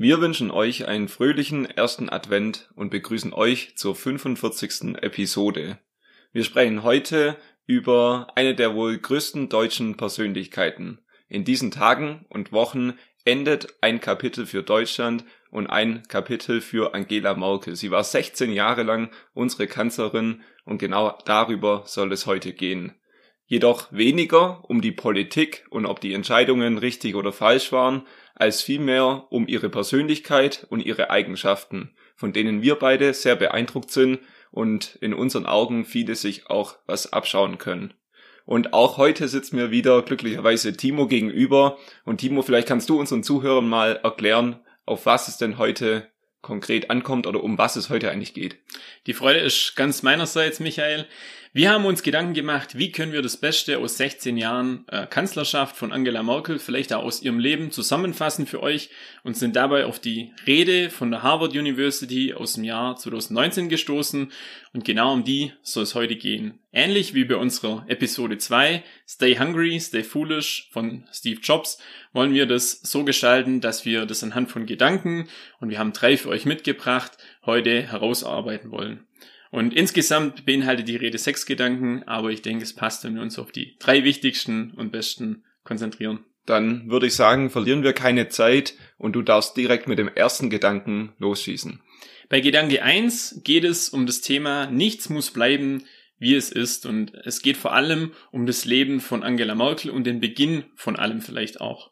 Wir wünschen euch einen fröhlichen ersten Advent und begrüßen euch zur 45. Episode. Wir sprechen heute über eine der wohl größten deutschen Persönlichkeiten. In diesen Tagen und Wochen endet ein Kapitel für Deutschland und ein Kapitel für Angela Merkel. Sie war 16 Jahre lang unsere Kanzlerin und genau darüber soll es heute gehen. Jedoch weniger um die Politik und ob die Entscheidungen richtig oder falsch waren, als vielmehr um ihre Persönlichkeit und ihre Eigenschaften, von denen wir beide sehr beeindruckt sind und in unseren Augen viele sich auch was abschauen können. Und auch heute sitzt mir wieder glücklicherweise Timo gegenüber. Und Timo, vielleicht kannst du unseren Zuhörern mal erklären, auf was es denn heute konkret ankommt oder um was es heute eigentlich geht. Die Freude ist ganz meinerseits, Michael. Wir haben uns Gedanken gemacht, wie können wir das Beste aus 16 Jahren äh, Kanzlerschaft von Angela Merkel, vielleicht auch aus ihrem Leben zusammenfassen für euch und sind dabei auf die Rede von der Harvard University aus dem Jahr 2019 gestoßen und genau um die soll es heute gehen. Ähnlich wie bei unserer Episode 2, Stay Hungry, Stay Foolish von Steve Jobs, wollen wir das so gestalten, dass wir das anhand von Gedanken und wir haben drei für euch mitgebracht, heute herausarbeiten wollen. Und insgesamt beinhaltet die Rede sechs Gedanken, aber ich denke, es passt, wenn wir uns auf die drei wichtigsten und besten konzentrieren. Dann würde ich sagen, verlieren wir keine Zeit und du darfst direkt mit dem ersten Gedanken losschießen. Bei Gedanke eins geht es um das Thema Nichts muss bleiben, wie es ist. Und es geht vor allem um das Leben von Angela Merkel und den Beginn von allem vielleicht auch.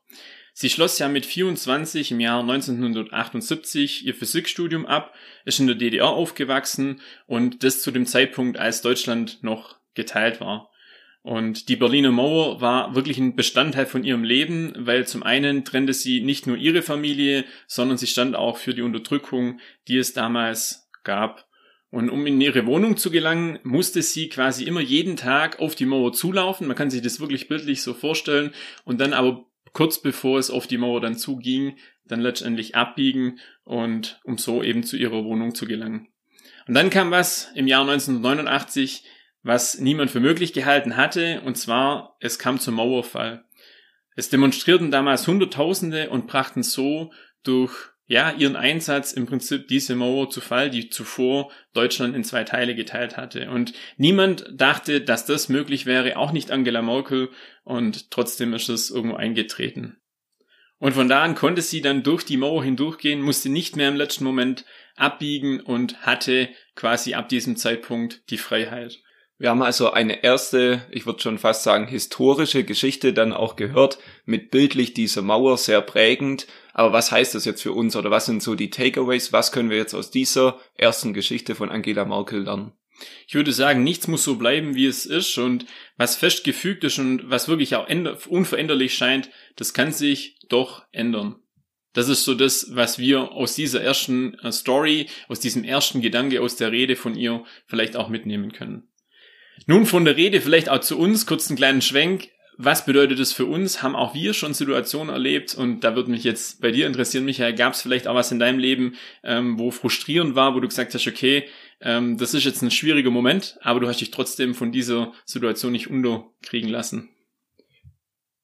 Sie schloss ja mit 24 im Jahr 1978 ihr Physikstudium ab, ist in der DDR aufgewachsen und das zu dem Zeitpunkt, als Deutschland noch geteilt war. Und die Berliner Mauer war wirklich ein Bestandteil von ihrem Leben, weil zum einen trennte sie nicht nur ihre Familie, sondern sie stand auch für die Unterdrückung, die es damals gab. Und um in ihre Wohnung zu gelangen, musste sie quasi immer jeden Tag auf die Mauer zulaufen. Man kann sich das wirklich bildlich so vorstellen. Und dann aber kurz bevor es auf die Mauer dann zuging, dann letztendlich abbiegen und um so eben zu ihrer Wohnung zu gelangen. Und dann kam was im Jahr 1989, was niemand für möglich gehalten hatte, und zwar es kam zum Mauerfall. Es demonstrierten damals Hunderttausende und brachten so durch ja, ihren Einsatz im Prinzip diese Mauer zu Fall, die zuvor Deutschland in zwei Teile geteilt hatte. Und niemand dachte, dass das möglich wäre, auch nicht Angela Merkel, und trotzdem ist es irgendwo eingetreten. Und von da an konnte sie dann durch die Mauer hindurchgehen, musste nicht mehr im letzten Moment abbiegen und hatte quasi ab diesem Zeitpunkt die Freiheit. Wir haben also eine erste, ich würde schon fast sagen, historische Geschichte dann auch gehört, mit bildlich dieser Mauer sehr prägend. Aber was heißt das jetzt für uns oder was sind so die Takeaways? Was können wir jetzt aus dieser ersten Geschichte von Angela Merkel lernen? Ich würde sagen, nichts muss so bleiben, wie es ist und was festgefügt ist und was wirklich auch unveränderlich scheint, das kann sich doch ändern. Das ist so das, was wir aus dieser ersten äh, Story, aus diesem ersten Gedanke, aus der Rede von ihr vielleicht auch mitnehmen können. Nun von der Rede vielleicht auch zu uns, kurz einen kleinen Schwenk. Was bedeutet das für uns? Haben auch wir schon Situationen erlebt? Und da würde mich jetzt bei dir interessieren, Michael, gab es vielleicht auch was in deinem Leben, ähm, wo frustrierend war, wo du gesagt hast, okay, ähm, das ist jetzt ein schwieriger Moment, aber du hast dich trotzdem von dieser Situation nicht unterkriegen lassen?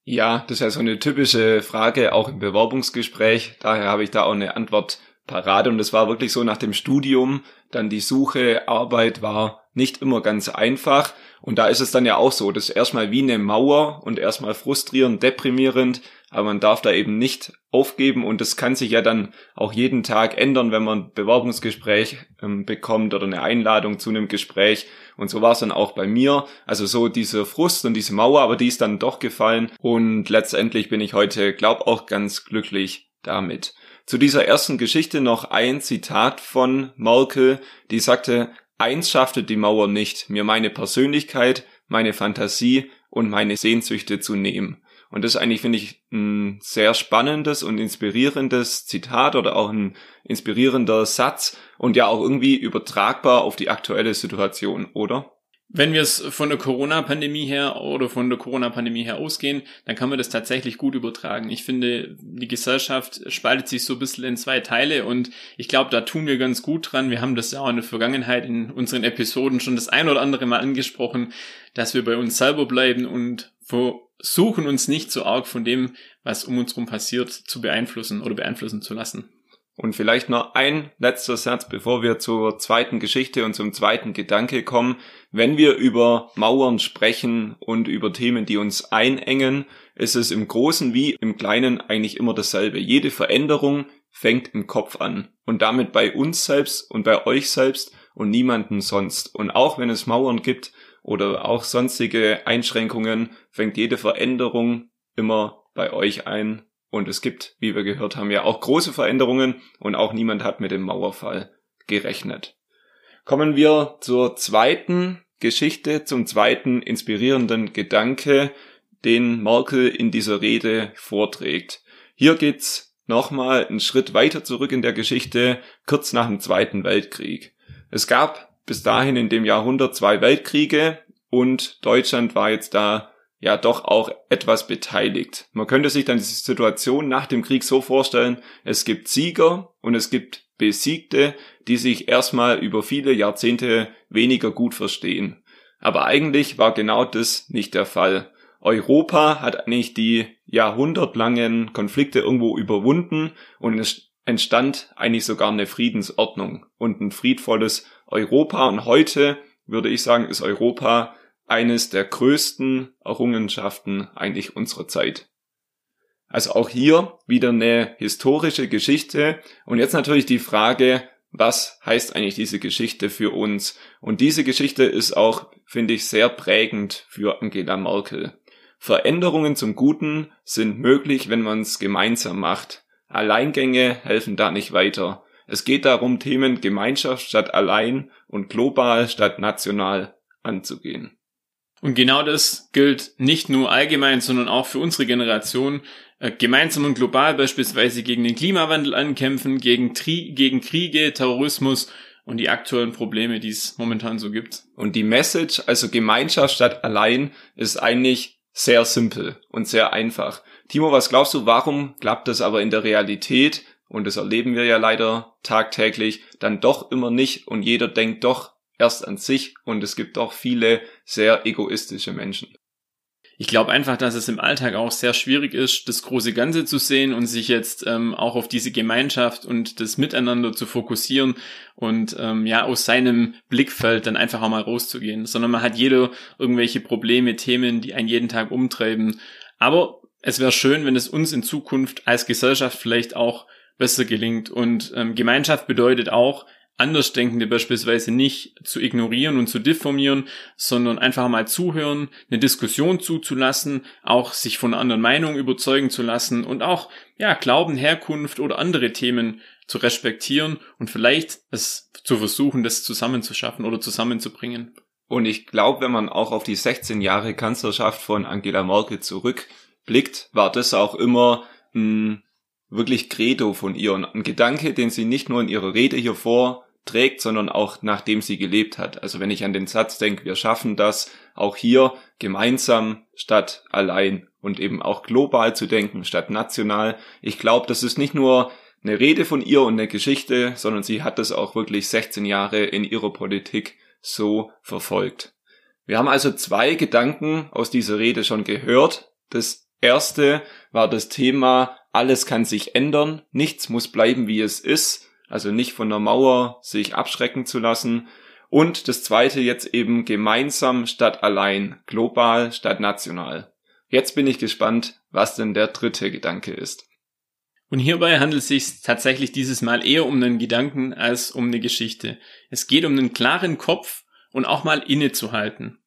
Ja, das ist ja so eine typische Frage, auch im Bewerbungsgespräch. Daher habe ich da auch eine Antwort parat. Und es war wirklich so nach dem Studium, dann die Suche, Arbeit war nicht immer ganz einfach. Und da ist es dann ja auch so, das ist erstmal wie eine Mauer und erstmal frustrierend, deprimierend, aber man darf da eben nicht aufgeben und das kann sich ja dann auch jeden Tag ändern, wenn man ein Bewerbungsgespräch ähm, bekommt oder eine Einladung zu einem Gespräch. Und so war es dann auch bei mir. Also so diese Frust und diese Mauer, aber die ist dann doch gefallen und letztendlich bin ich heute, glaub auch ganz glücklich damit. Zu dieser ersten Geschichte noch ein Zitat von Merkel, die sagte, Eins schaffte die Mauer nicht, mir meine Persönlichkeit, meine Fantasie und meine Sehnsüchte zu nehmen. Und das ist eigentlich, finde ich, ein sehr spannendes und inspirierendes Zitat oder auch ein inspirierender Satz und ja auch irgendwie übertragbar auf die aktuelle Situation, oder? Wenn wir es von der Corona-Pandemie her oder von der Corona-Pandemie her ausgehen, dann kann man das tatsächlich gut übertragen. Ich finde, die Gesellschaft spaltet sich so ein bisschen in zwei Teile und ich glaube, da tun wir ganz gut dran. Wir haben das ja auch in der Vergangenheit in unseren Episoden schon das ein oder andere Mal angesprochen, dass wir bei uns selber bleiben und versuchen uns nicht so arg von dem, was um uns herum passiert, zu beeinflussen oder beeinflussen zu lassen. Und vielleicht noch ein letzter Satz, bevor wir zur zweiten Geschichte und zum zweiten Gedanke kommen. Wenn wir über Mauern sprechen und über Themen, die uns einengen, ist es im Großen wie im Kleinen eigentlich immer dasselbe. Jede Veränderung fängt im Kopf an und damit bei uns selbst und bei euch selbst und niemanden sonst. Und auch wenn es Mauern gibt oder auch sonstige Einschränkungen, fängt jede Veränderung immer bei euch ein und es gibt, wie wir gehört haben, ja auch große Veränderungen und auch niemand hat mit dem Mauerfall gerechnet. Kommen wir zur zweiten Geschichte, zum zweiten inspirierenden Gedanke, den Merkel in dieser Rede vorträgt. Hier geht's nochmal einen Schritt weiter zurück in der Geschichte, kurz nach dem Zweiten Weltkrieg. Es gab bis dahin in dem Jahrhundert zwei Weltkriege und Deutschland war jetzt da ja doch auch etwas beteiligt. Man könnte sich dann die Situation nach dem Krieg so vorstellen, es gibt Sieger und es gibt Besiegte, die sich erstmal über viele Jahrzehnte weniger gut verstehen. Aber eigentlich war genau das nicht der Fall. Europa hat eigentlich die jahrhundertlangen Konflikte irgendwo überwunden und es entstand eigentlich sogar eine Friedensordnung und ein friedvolles Europa. Und heute würde ich sagen, ist Europa eines der größten Errungenschaften eigentlich unserer Zeit. Also auch hier wieder eine historische Geschichte und jetzt natürlich die Frage, was heißt eigentlich diese Geschichte für uns? Und diese Geschichte ist auch, finde ich, sehr prägend für Angela Merkel. Veränderungen zum Guten sind möglich, wenn man es gemeinsam macht. Alleingänge helfen da nicht weiter. Es geht darum, Themen Gemeinschaft statt allein und global statt national anzugehen. Und genau das gilt nicht nur allgemein, sondern auch für unsere Generation. Äh, gemeinsam und global beispielsweise gegen den Klimawandel ankämpfen, gegen, Tri gegen Kriege, Terrorismus und die aktuellen Probleme, die es momentan so gibt. Und die Message, also Gemeinschaft statt allein, ist eigentlich sehr simpel und sehr einfach. Timo, was glaubst du, warum klappt das aber in der Realität, und das erleben wir ja leider tagtäglich, dann doch immer nicht und jeder denkt doch erst an sich und es gibt auch viele sehr egoistische Menschen. Ich glaube einfach, dass es im Alltag auch sehr schwierig ist, das große Ganze zu sehen und sich jetzt ähm, auch auf diese Gemeinschaft und das Miteinander zu fokussieren und ähm, ja aus seinem Blickfeld dann einfach auch mal rauszugehen, sondern man hat jeder irgendwelche Probleme, Themen, die einen jeden Tag umtreiben. Aber es wäre schön, wenn es uns in Zukunft als Gesellschaft vielleicht auch besser gelingt. Und ähm, Gemeinschaft bedeutet auch, Andersdenkende beispielsweise nicht zu ignorieren und zu diffamieren, sondern einfach mal zuhören, eine Diskussion zuzulassen, auch sich von einer anderen Meinung überzeugen zu lassen und auch, ja, Glauben, Herkunft oder andere Themen zu respektieren und vielleicht es zu versuchen, das zusammenzuschaffen oder zusammenzubringen. Und ich glaube, wenn man auch auf die 16 Jahre Kanzlerschaft von Angela Merkel zurückblickt, war das auch immer ein wirklich Credo von ihr und ein Gedanke, den sie nicht nur in ihrer Rede hier vorträgt, sondern auch nachdem sie gelebt hat. Also wenn ich an den Satz denke, wir schaffen das auch hier gemeinsam statt allein und eben auch global zu denken statt national. Ich glaube, das ist nicht nur eine Rede von ihr und eine Geschichte, sondern sie hat das auch wirklich 16 Jahre in ihrer Politik so verfolgt. Wir haben also zwei Gedanken aus dieser Rede schon gehört. Das erste war das Thema alles kann sich ändern, nichts muss bleiben, wie es ist, also nicht von der Mauer sich abschrecken zu lassen. Und das zweite jetzt eben gemeinsam statt allein, global statt national. Jetzt bin ich gespannt, was denn der dritte Gedanke ist. Und hierbei handelt es sich tatsächlich dieses Mal eher um einen Gedanken als um eine Geschichte. Es geht um einen klaren Kopf und auch mal innezuhalten.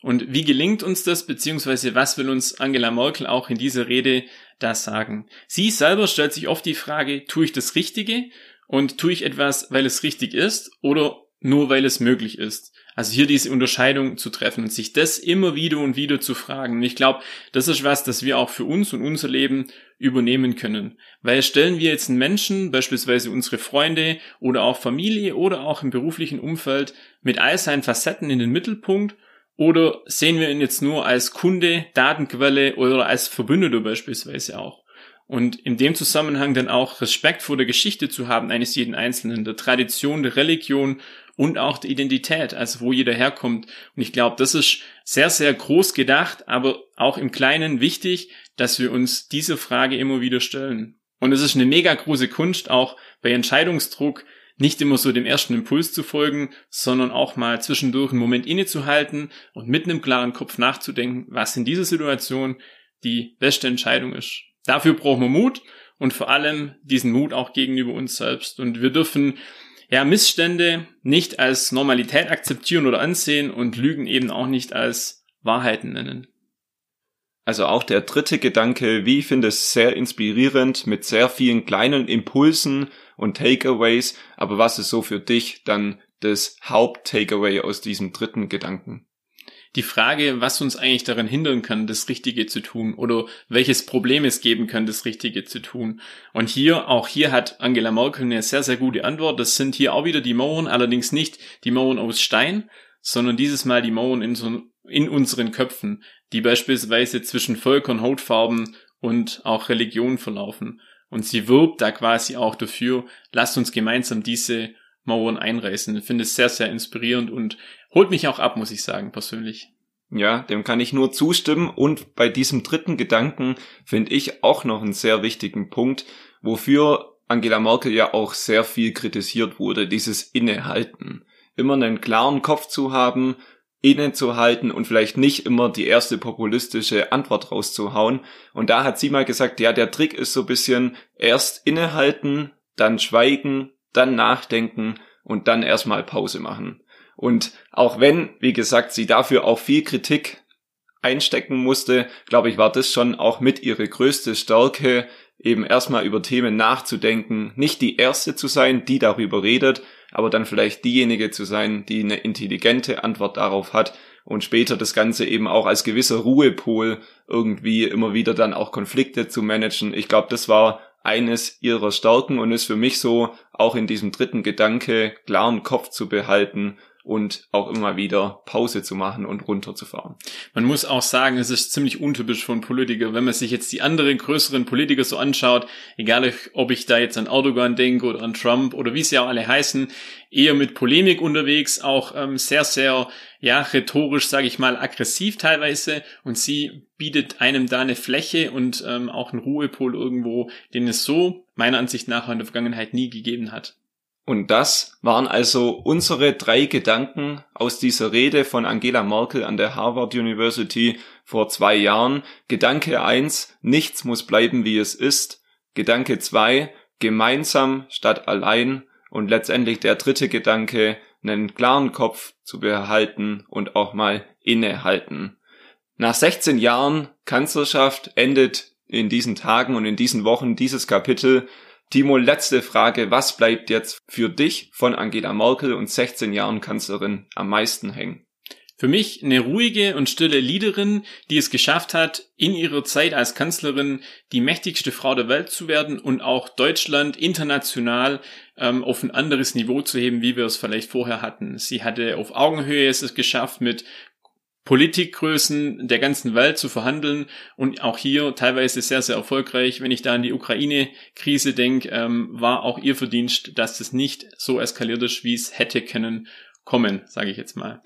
Und wie gelingt uns das, beziehungsweise was will uns Angela Merkel auch in dieser Rede das sagen? Sie selber stellt sich oft die Frage, tue ich das Richtige und tue ich etwas, weil es richtig ist oder nur weil es möglich ist? Also hier diese Unterscheidung zu treffen und sich das immer wieder und wieder zu fragen. Und ich glaube, das ist was, das wir auch für uns und unser Leben übernehmen können. Weil stellen wir jetzt einen Menschen, beispielsweise unsere Freunde oder auch Familie oder auch im beruflichen Umfeld mit all seinen Facetten in den Mittelpunkt oder sehen wir ihn jetzt nur als Kunde, Datenquelle oder als Verbündeter beispielsweise auch? Und in dem Zusammenhang dann auch Respekt vor der Geschichte zu haben eines jeden Einzelnen, der Tradition, der Religion und auch der Identität, also wo jeder herkommt. Und ich glaube, das ist sehr, sehr groß gedacht, aber auch im Kleinen wichtig, dass wir uns diese Frage immer wieder stellen. Und es ist eine mega große Kunst, auch bei Entscheidungsdruck nicht immer so dem ersten Impuls zu folgen, sondern auch mal zwischendurch einen Moment innezuhalten und mit einem klaren Kopf nachzudenken, was in dieser Situation die beste Entscheidung ist. Dafür brauchen wir Mut und vor allem diesen Mut auch gegenüber uns selbst. Und wir dürfen ja Missstände nicht als Normalität akzeptieren oder ansehen und Lügen eben auch nicht als Wahrheiten nennen. Also auch der dritte Gedanke, wie ich finde es sehr inspirierend mit sehr vielen kleinen Impulsen und Takeaways, aber was ist so für dich dann das Haupt-Takeaway aus diesem dritten Gedanken? Die Frage, was uns eigentlich daran hindern kann, das Richtige zu tun oder welches Problem es geben kann, das Richtige zu tun. Und hier, auch hier hat Angela Merkel eine sehr, sehr gute Antwort. Das sind hier auch wieder die Mauern, allerdings nicht die Mauern aus Stein, sondern dieses Mal die Mauern in, so, in unseren Köpfen, die beispielsweise zwischen Völkern, Hautfarben und auch Religion verlaufen. Und sie wirbt da quasi auch dafür, lasst uns gemeinsam diese Mauern einreißen. Ich finde es sehr, sehr inspirierend und holt mich auch ab, muss ich sagen, persönlich. Ja, dem kann ich nur zustimmen. Und bei diesem dritten Gedanken finde ich auch noch einen sehr wichtigen Punkt, wofür Angela Merkel ja auch sehr viel kritisiert wurde, dieses Innehalten. Immer einen klaren Kopf zu haben, innezuhalten und vielleicht nicht immer die erste populistische Antwort rauszuhauen. Und da hat sie mal gesagt, ja, der Trick ist so ein bisschen erst innehalten, dann schweigen, dann nachdenken und dann erstmal Pause machen. Und auch wenn, wie gesagt, sie dafür auch viel Kritik einstecken musste, glaube ich, war das schon auch mit ihre größte Stärke, eben erstmal über Themen nachzudenken, nicht die erste zu sein, die darüber redet, aber dann vielleicht diejenige zu sein, die eine intelligente Antwort darauf hat und später das Ganze eben auch als gewisser Ruhepol irgendwie immer wieder dann auch Konflikte zu managen. Ich glaube, das war eines ihrer Stärken und ist für mich so auch in diesem dritten Gedanke klaren Kopf zu behalten und auch immer wieder Pause zu machen und runterzufahren. Man muss auch sagen, es ist ziemlich untypisch von Politiker, wenn man sich jetzt die anderen größeren Politiker so anschaut, egal ob ich da jetzt an Erdogan denke oder an Trump oder wie sie auch alle heißen, eher mit Polemik unterwegs, auch ähm, sehr, sehr, ja, rhetorisch, sage ich mal, aggressiv teilweise und sie bietet einem da eine Fläche und ähm, auch einen Ruhepol irgendwo, den es so meiner Ansicht nach in der Vergangenheit nie gegeben hat. Und das waren also unsere drei Gedanken aus dieser Rede von Angela Merkel an der Harvard University vor zwei Jahren. Gedanke eins: nichts muss bleiben wie es ist. Gedanke zwei: gemeinsam statt allein. Und letztendlich der dritte Gedanke, einen klaren Kopf zu behalten und auch mal innehalten. Nach 16 Jahren Kanzlerschaft endet in diesen Tagen und in diesen Wochen dieses Kapitel Timo, letzte Frage. Was bleibt jetzt für dich von Angela Merkel und 16 Jahren Kanzlerin am meisten hängen? Für mich eine ruhige und stille Leaderin, die es geschafft hat, in ihrer Zeit als Kanzlerin die mächtigste Frau der Welt zu werden und auch Deutschland international ähm, auf ein anderes Niveau zu heben, wie wir es vielleicht vorher hatten. Sie hatte auf Augenhöhe es geschafft, mit Politikgrößen der ganzen Welt zu verhandeln und auch hier teilweise sehr, sehr erfolgreich. Wenn ich da an die Ukraine-Krise denke, ähm, war auch ihr Verdienst, dass es nicht so eskaliert ist, wie es hätte können kommen, sage ich jetzt mal.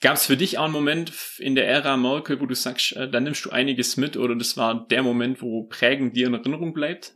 Gab es für dich auch einen Moment in der Ära Merkel, wo du sagst, äh, da nimmst du einiges mit oder das war der Moment, wo prägend dir in Erinnerung bleibt?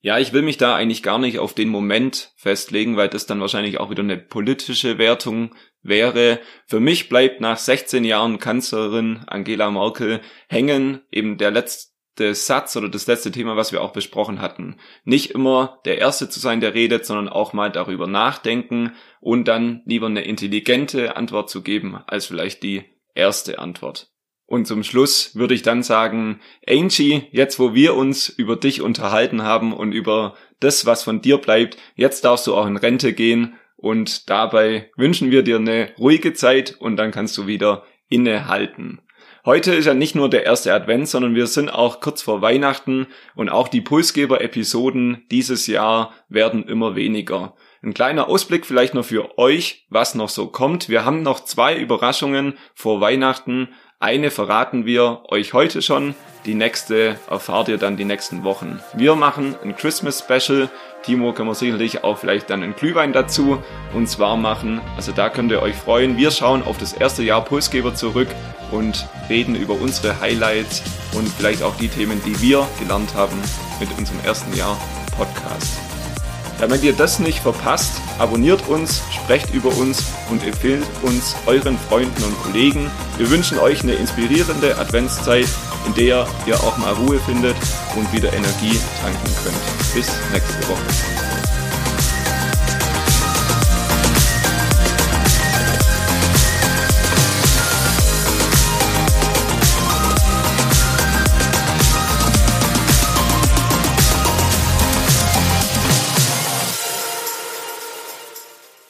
Ja, ich will mich da eigentlich gar nicht auf den Moment festlegen, weil das dann wahrscheinlich auch wieder eine politische Wertung wäre. Für mich bleibt nach 16 Jahren Kanzlerin Angela Merkel hängen eben der letzte Satz oder das letzte Thema, was wir auch besprochen hatten. Nicht immer der Erste zu sein, der redet, sondern auch mal darüber nachdenken und dann lieber eine intelligente Antwort zu geben, als vielleicht die erste Antwort. Und zum Schluss würde ich dann sagen, Angie, jetzt wo wir uns über dich unterhalten haben und über das, was von dir bleibt, jetzt darfst du auch in Rente gehen und dabei wünschen wir dir eine ruhige Zeit und dann kannst du wieder innehalten. Heute ist ja nicht nur der erste Advent, sondern wir sind auch kurz vor Weihnachten und auch die Pulsgeber-Episoden dieses Jahr werden immer weniger. Ein kleiner Ausblick vielleicht noch für euch, was noch so kommt. Wir haben noch zwei Überraschungen vor Weihnachten. Eine verraten wir euch heute schon, die nächste erfahrt ihr dann die nächsten Wochen. Wir machen ein Christmas Special. Timo kann man sicherlich auch vielleicht dann einen Glühwein dazu und zwar machen. Also da könnt ihr euch freuen. Wir schauen auf das erste Jahr Pulsgeber zurück und reden über unsere Highlights und vielleicht auch die Themen, die wir gelernt haben mit unserem ersten Jahr Podcast. Damit ihr das nicht verpasst, abonniert uns, sprecht über uns und empfehlt uns euren Freunden und Kollegen. Wir wünschen euch eine inspirierende Adventszeit, in der ihr auch mal Ruhe findet und wieder Energie tanken könnt. Bis nächste Woche.